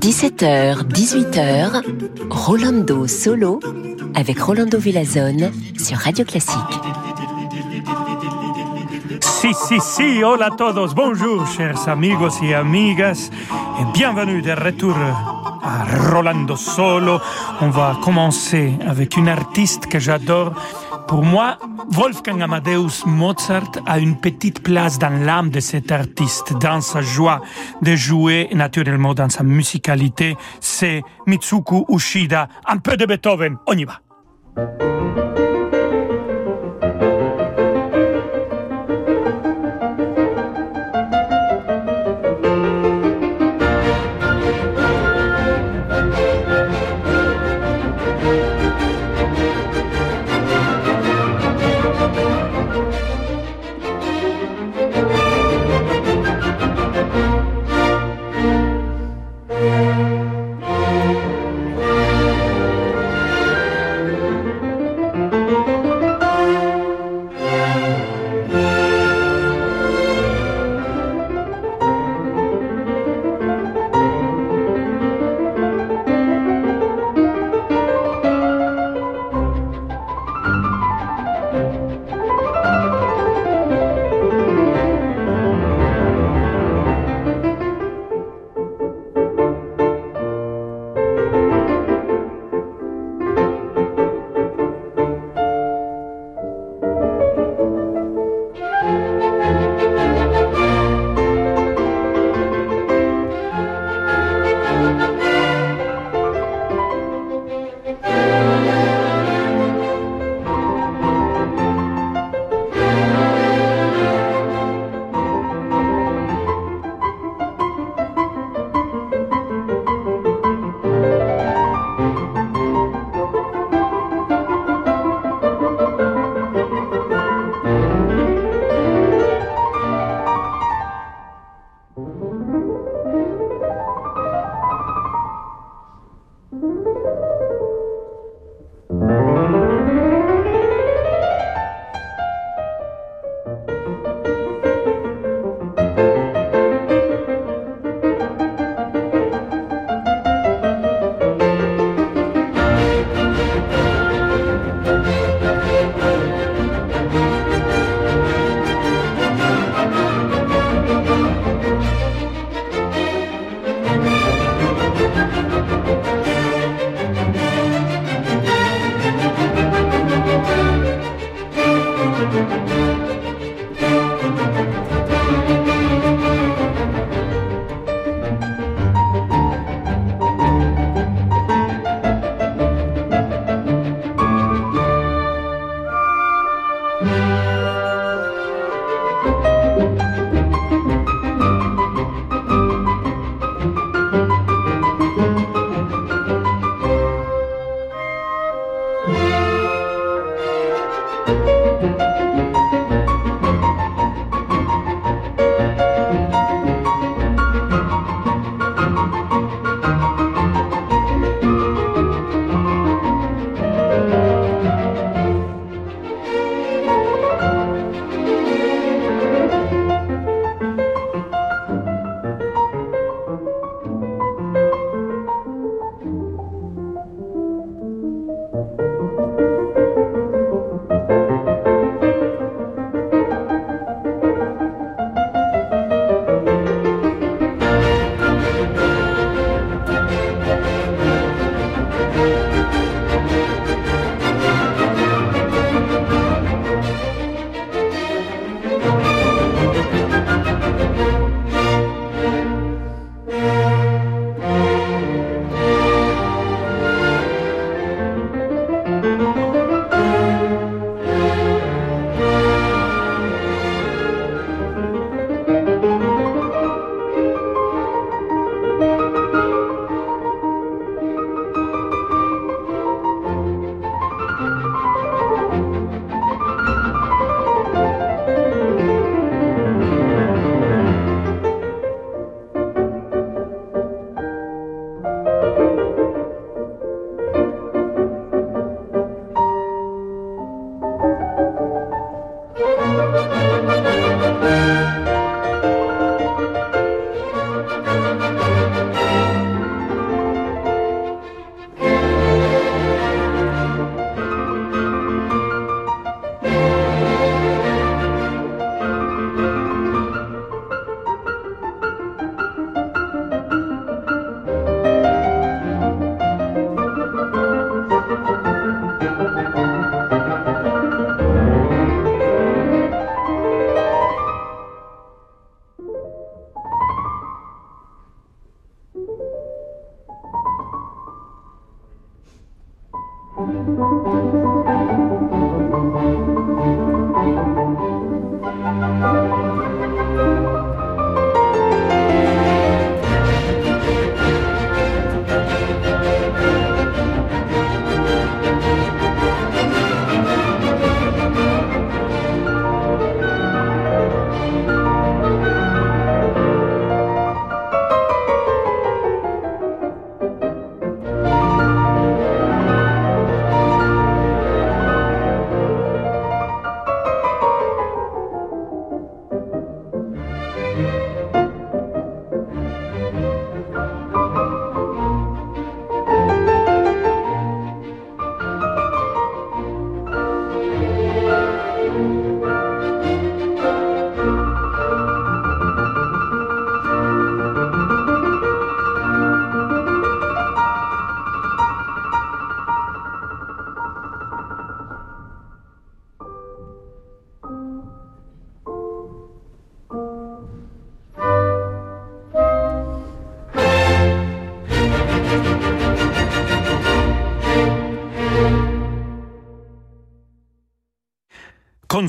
17h, 18h, Rolando Solo avec Rolando Villazone sur Radio Classique. Si, si, si, hola a todos, bonjour chers amigos y amigas, et bienvenue de retour à Rolando Solo. On va commencer avec une artiste que j'adore. Pour moi, Wolfgang Amadeus Mozart a une petite place dans l'âme de cet artiste, dans sa joie de jouer, naturellement dans sa musicalité. C'est Mitsuko Ushida. Un peu de Beethoven, on y va.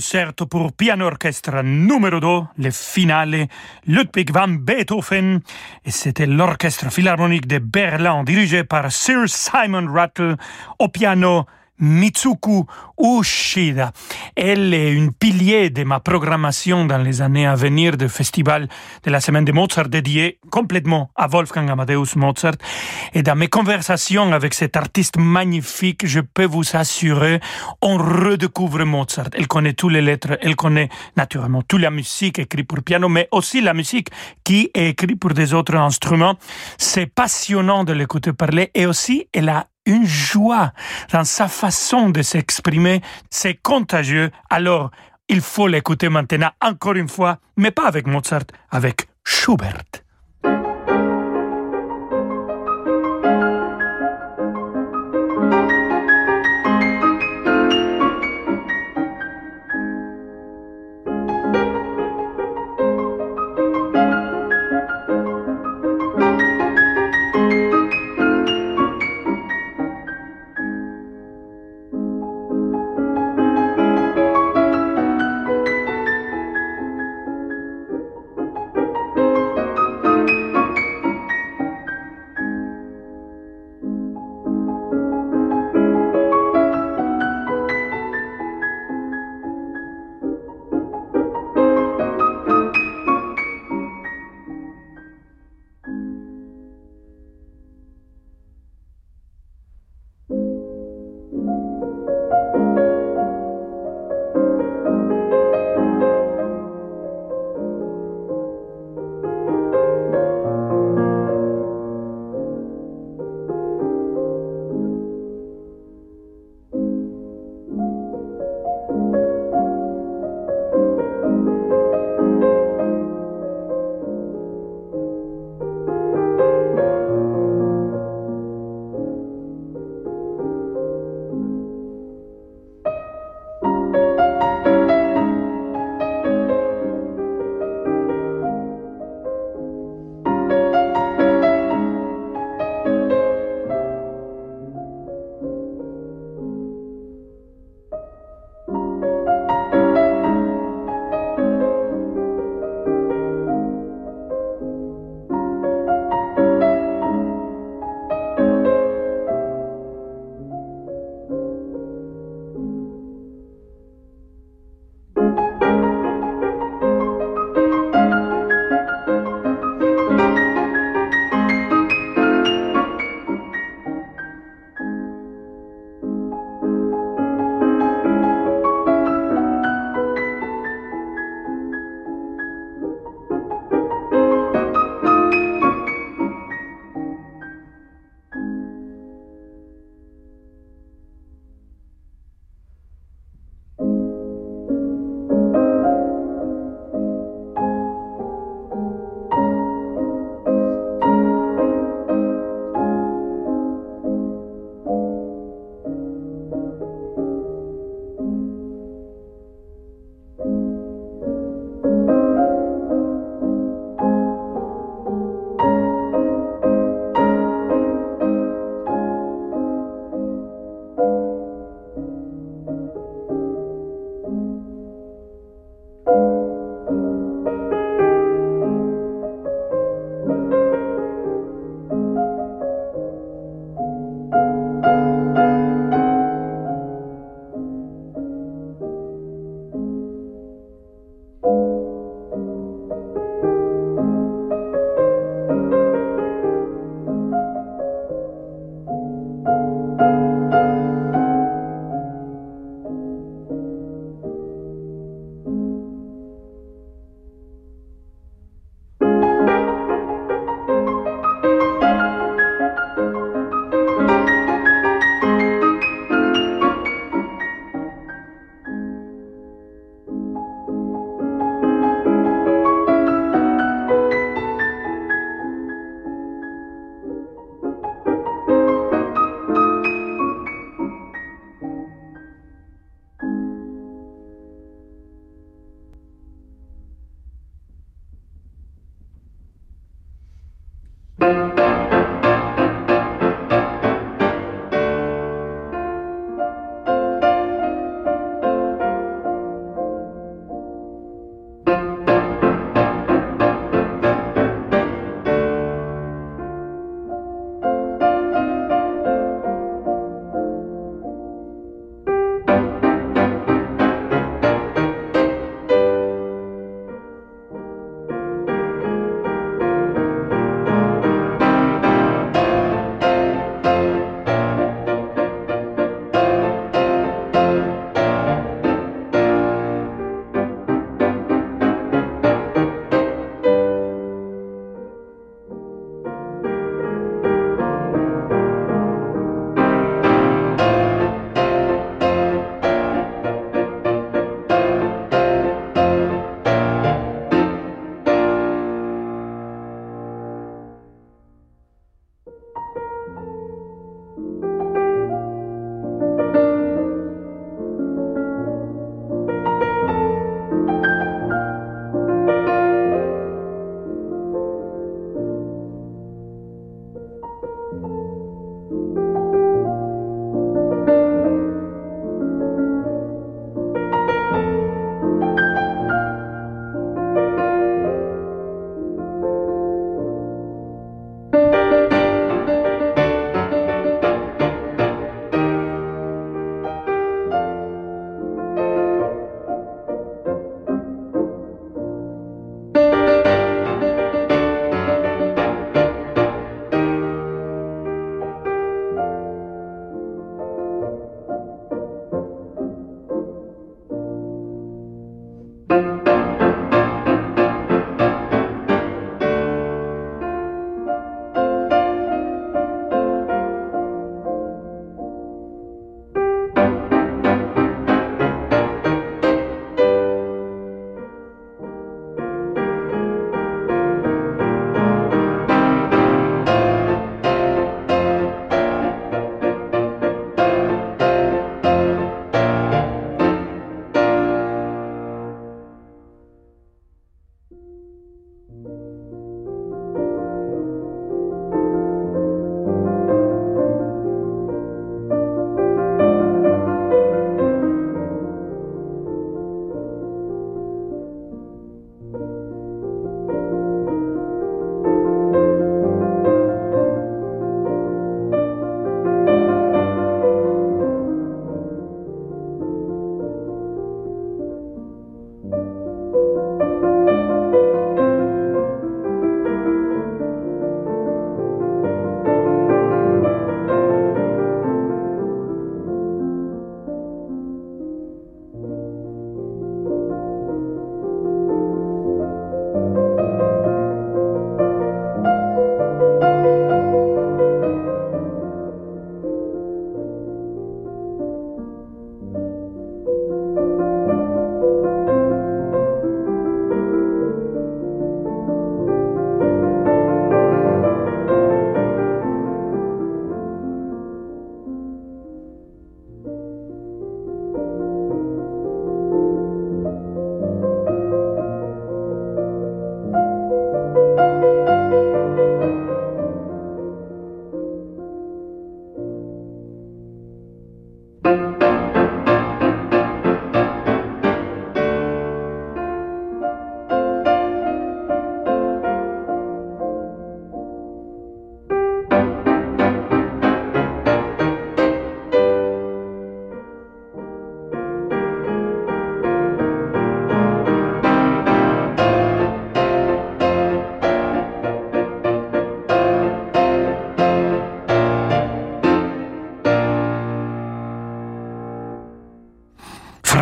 Concerto pour piano orchestre numéro 2, le finale Ludwig van Beethoven, et c'était l'orchestre philharmonique de Berlin dirigé par Sir Simon Rattle au piano Mitsuku Ushida. Elle est une pilier de ma programmation dans les années à venir du festival de la semaine de Mozart dédié complètement à Wolfgang Amadeus Mozart. Et dans mes conversations avec cet artiste magnifique, je peux vous assurer, on redécouvre Mozart. Elle connaît toutes les lettres, elle connaît naturellement toute la musique écrite pour piano, mais aussi la musique qui est écrite pour des autres instruments. C'est passionnant de l'écouter parler et aussi elle a une joie dans sa façon de s'exprimer, c'est contagieux. Alors, il faut l'écouter maintenant encore une fois, mais pas avec Mozart, avec Schubert.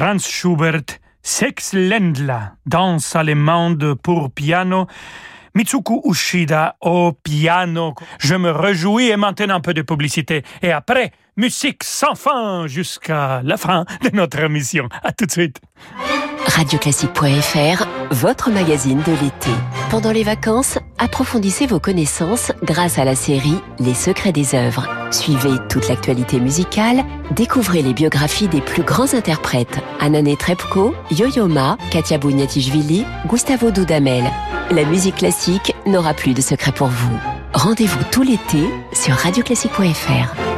Franz Schubert, Sex Ländler, danse allemande pour piano, Mitsuku Ushida au piano. Je me réjouis et maintenant un peu de publicité. Et après, musique sans fin jusqu'à la fin de notre émission. À tout de suite. Radioclassique.fr, votre magazine de l'été. Pendant les vacances, approfondissez vos connaissances grâce à la série Les secrets des œuvres. Suivez toute l'actualité musicale, découvrez les biographies des plus grands interprètes Anane Trepko, Yo-Yo Ma, Katia Bouniatichvili, Gustavo Dudamel. La musique classique n'aura plus de secrets pour vous. Rendez-vous tout l'été sur radioclassique.fr.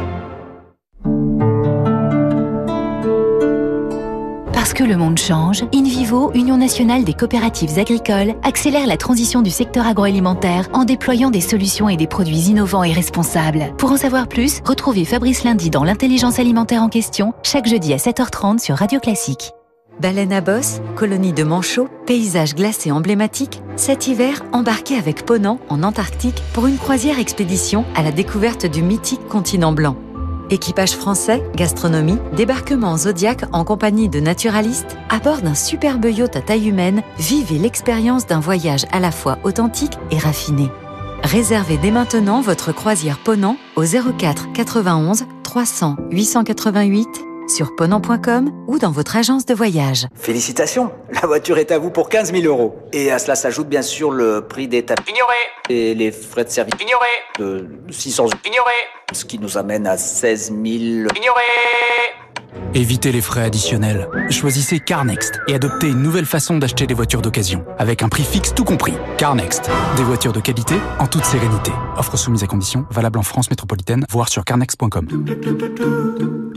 Parce que le monde change, InVivo, Union nationale des coopératives agricoles, accélère la transition du secteur agroalimentaire en déployant des solutions et des produits innovants et responsables. Pour en savoir plus, retrouvez Fabrice Lundi dans l'intelligence alimentaire en question, chaque jeudi à 7h30 sur Radio Classique. Baleine à bosse, colonie de manchots, paysage glacé emblématique, cet hiver, embarquez avec Ponant en Antarctique pour une croisière expédition à la découverte du mythique continent blanc. Équipage français, gastronomie, débarquement Zodiac en compagnie de naturalistes, à bord d'un superbe yacht à taille humaine, vivez l'expérience d'un voyage à la fois authentique et raffiné. Réservez dès maintenant votre croisière Ponant au 04 91 300 888 sur ponant.com ou dans votre agence de voyage. Félicitations, la voiture est à vous pour 15 000 euros. Et à cela s'ajoute bien sûr le prix des tapis. Ignoré. Et les frais de service. Ignoré. De 600 euros. Ignoré. Ce qui nous amène à 16 000. Ignoré. Évitez les frais additionnels. Choisissez CarNext et adoptez une nouvelle façon d'acheter des voitures d'occasion, avec un prix fixe tout compris. CarNext, des voitures de qualité en toute sérénité. Offre soumise à conditions, valable en France métropolitaine, voire sur carnext.com.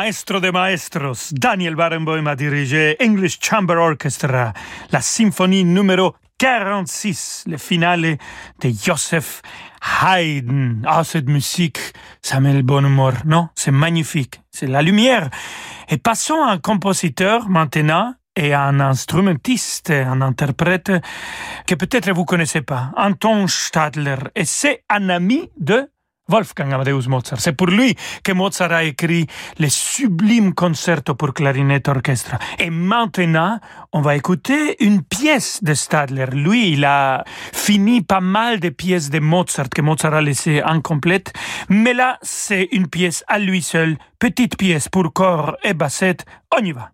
Maestro de maestros, Daniel Barenboim a dirigé English Chamber Orchestra, la symphonie numéro 46, le finale de Joseph Haydn. Ah, cette musique, ça met le bon humeur, non? C'est magnifique. C'est la lumière. Et passons à un compositeur maintenant et à un instrumentiste, un interprète que peut-être vous connaissez pas, Anton Stadler. Et c'est un ami de Wolfgang Amadeus Mozart. C'est pour lui que Mozart a écrit les sublimes concertos pour clarinette orchestre. Et maintenant, on va écouter une pièce de Stadler. Lui, il a fini pas mal de pièces de Mozart que Mozart a laissées incomplètes. Mais là, c'est une pièce à lui seul, petite pièce pour corps et bassette. On y va.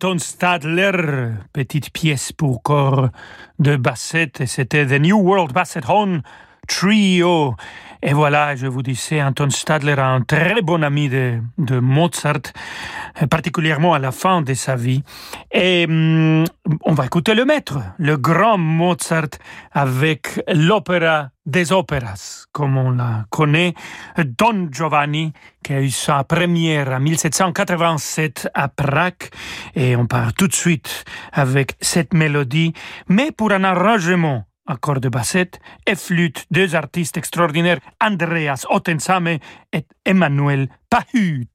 Anton Stadler, petite pièce pour corps de bassette, et c'était The New World Basset Horn Trio. Et voilà, je vous disais, Anton Stadler, un très bon ami de Mozart, particulièrement à la fin de sa vie. Et hum, on va écouter le maître, le grand Mozart, avec l'opéra des opéras, comme on la connaît, Don Giovanni, qui a eu sa première en 1787 à Prague. Et on part tout de suite avec cette mélodie, mais pour un arrangement accord de bassette et flûte, deux artistes extraordinaires, Andreas Ottensame et Emmanuel Pahut.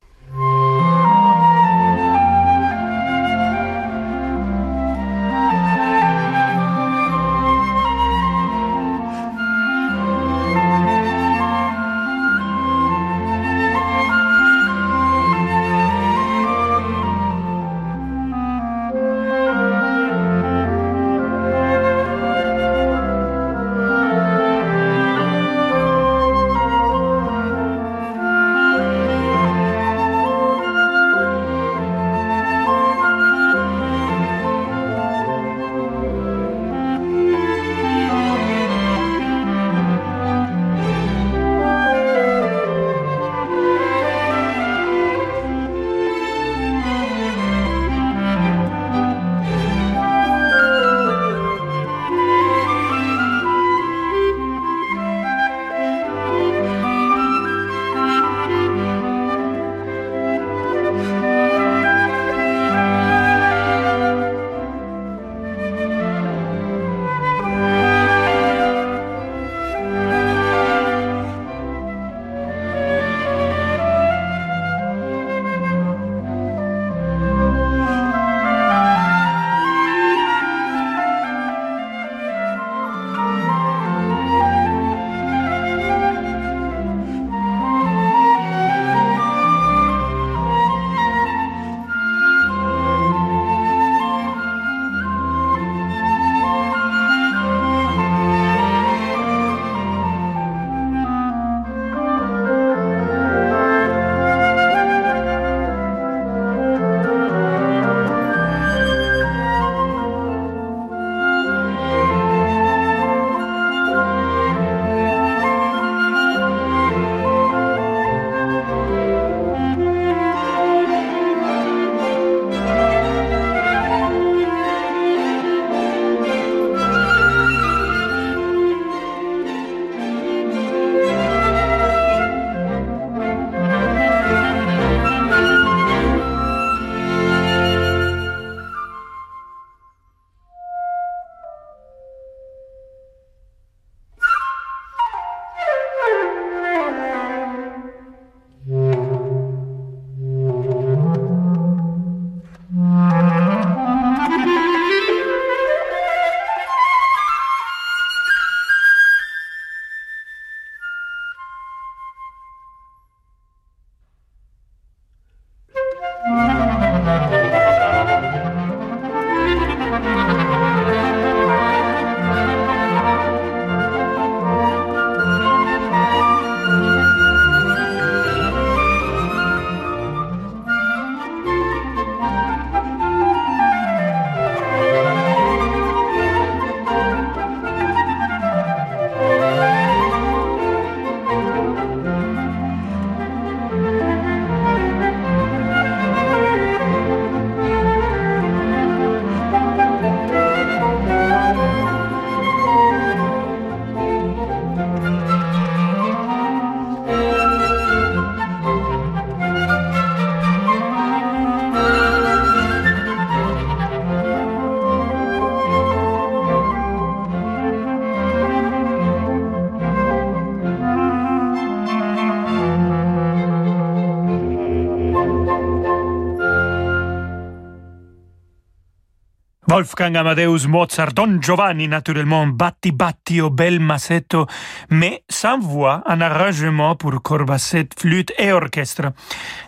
Wolfgang Amadeus Mozart, Don Giovanni naturellement, Batti Batti au bel massetto, mais sans voix, un arrangement pour corbassette, flûte et orchestre.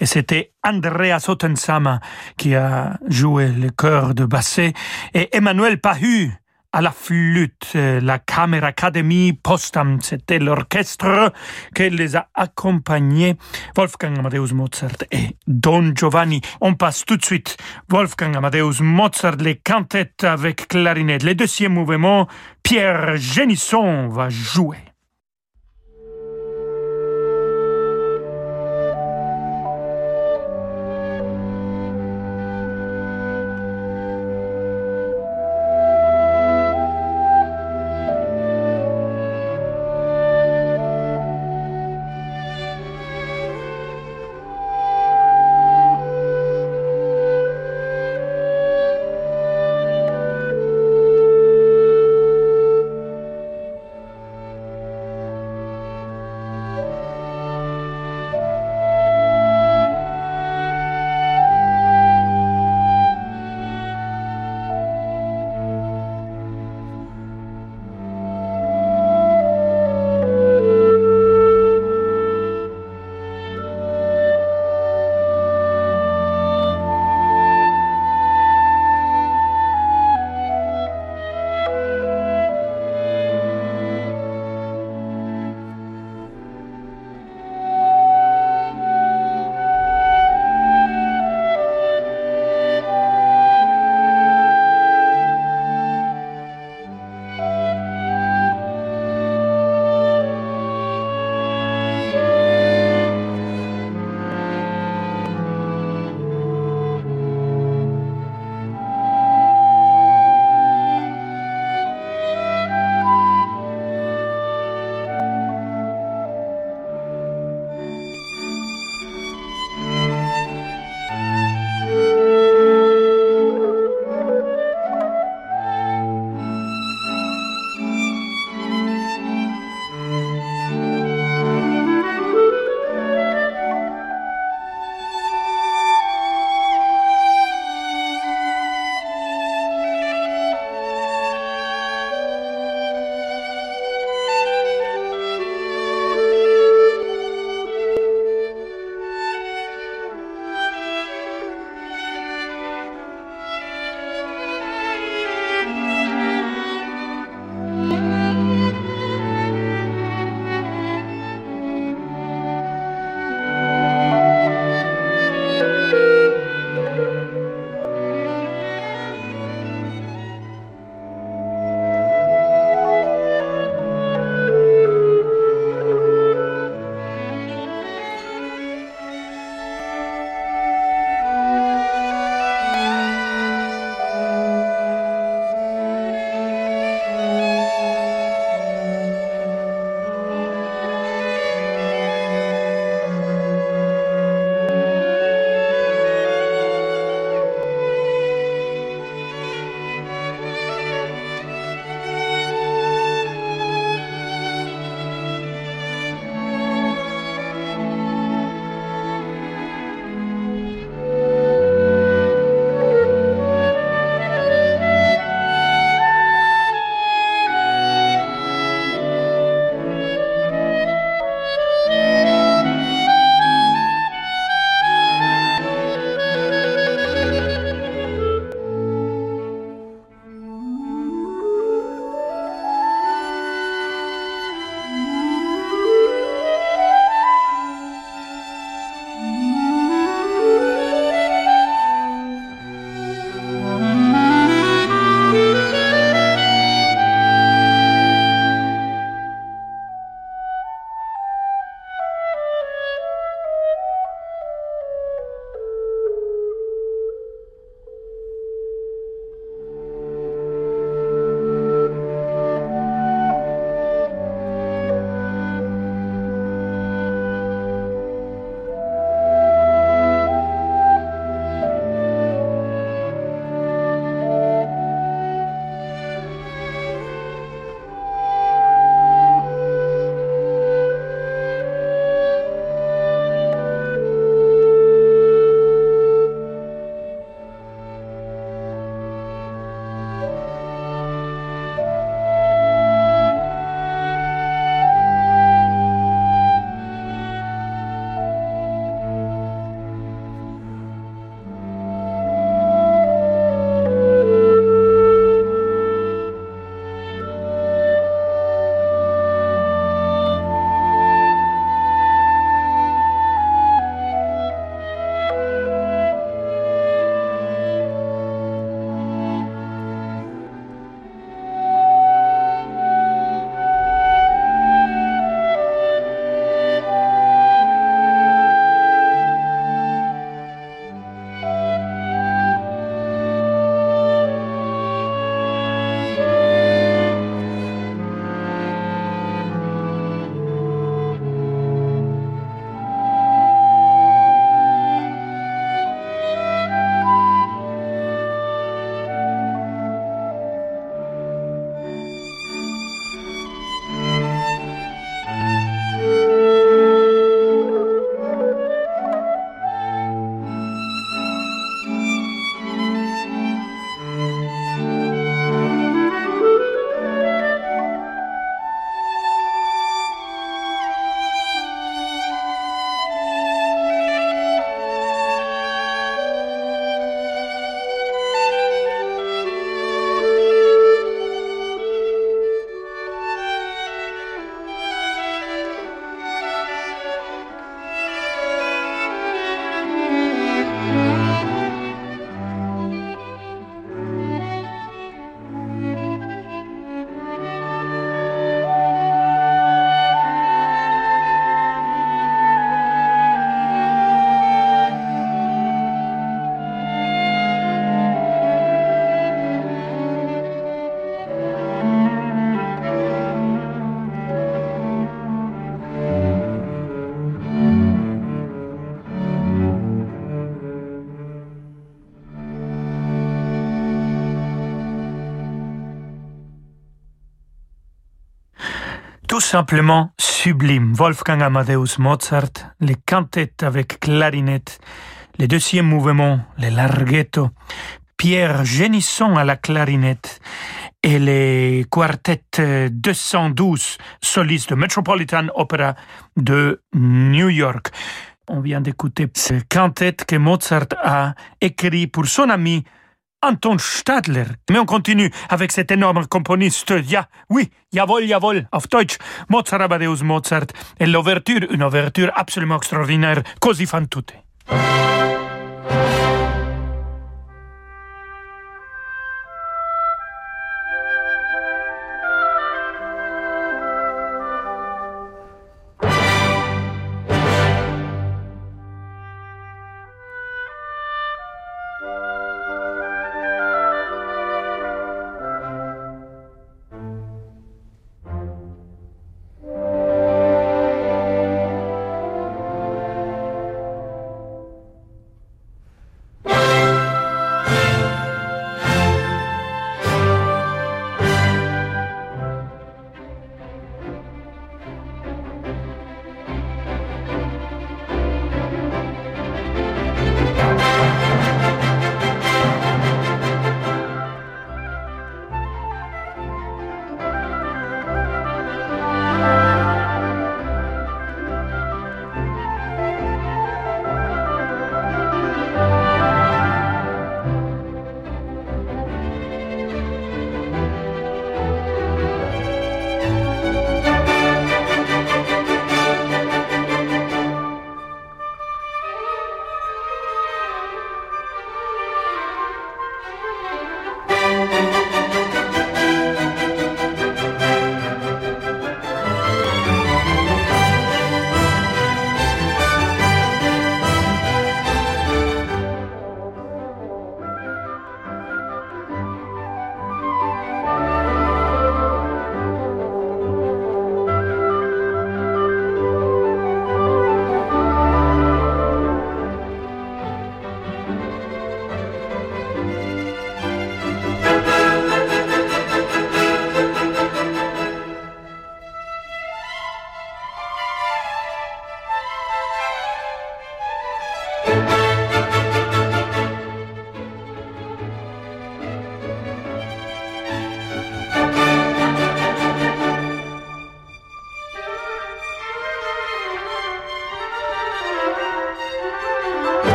Et c'était Andrea Sottensama qui a joué le chœur de basset et Emmanuel Pahu à la flûte, la Camera Academy Postam, c'était l'orchestre qui les a accompagnés, Wolfgang Amadeus Mozart et Don Giovanni. On passe tout de suite, Wolfgang Amadeus Mozart, les cantettes avec clarinette. Le deuxième mouvement, Pierre Génisson va jouer. Simplement sublime. Wolfgang Amadeus Mozart, les cantates avec clarinette, les deuxième mouvement, les larghetto, Pierre Génisson à la clarinette et les quartets 212 solistes de Metropolitan Opera de New York. On vient d'écouter ce quintet que Mozart a écrit pour son ami Anton Stadler. Mais on continue avec cet énorme componiste. Ja, oui, jawohl, jawohl, auf Deutsch. Mozart Amadeus Mozart et l'ouverture, une ouverture absolument extraordinaire, Così fan tutte.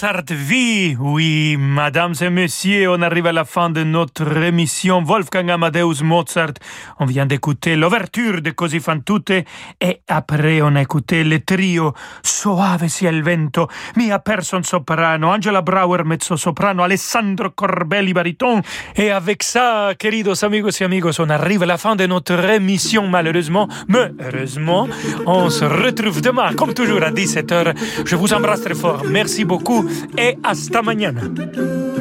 Mozart vie, oui, mesdames et messieurs, on arrive à la fin de notre émission Wolfgang Amadeus Mozart. On vient d'écouter l'ouverture de Così fan tutte et après on a écouté le trio Soave sia il vento, Mia Persson soprano, Angela Brauer mezzo soprano, Alessandro Corbelli bariton. Et avec ça, queridos amigos et amigos, on arrive à la fin de notre émission malheureusement, mais heureusement, on se retrouve demain comme toujours à 17h. Je vous embrasse très fort. Merci beaucoup et hasta mañana.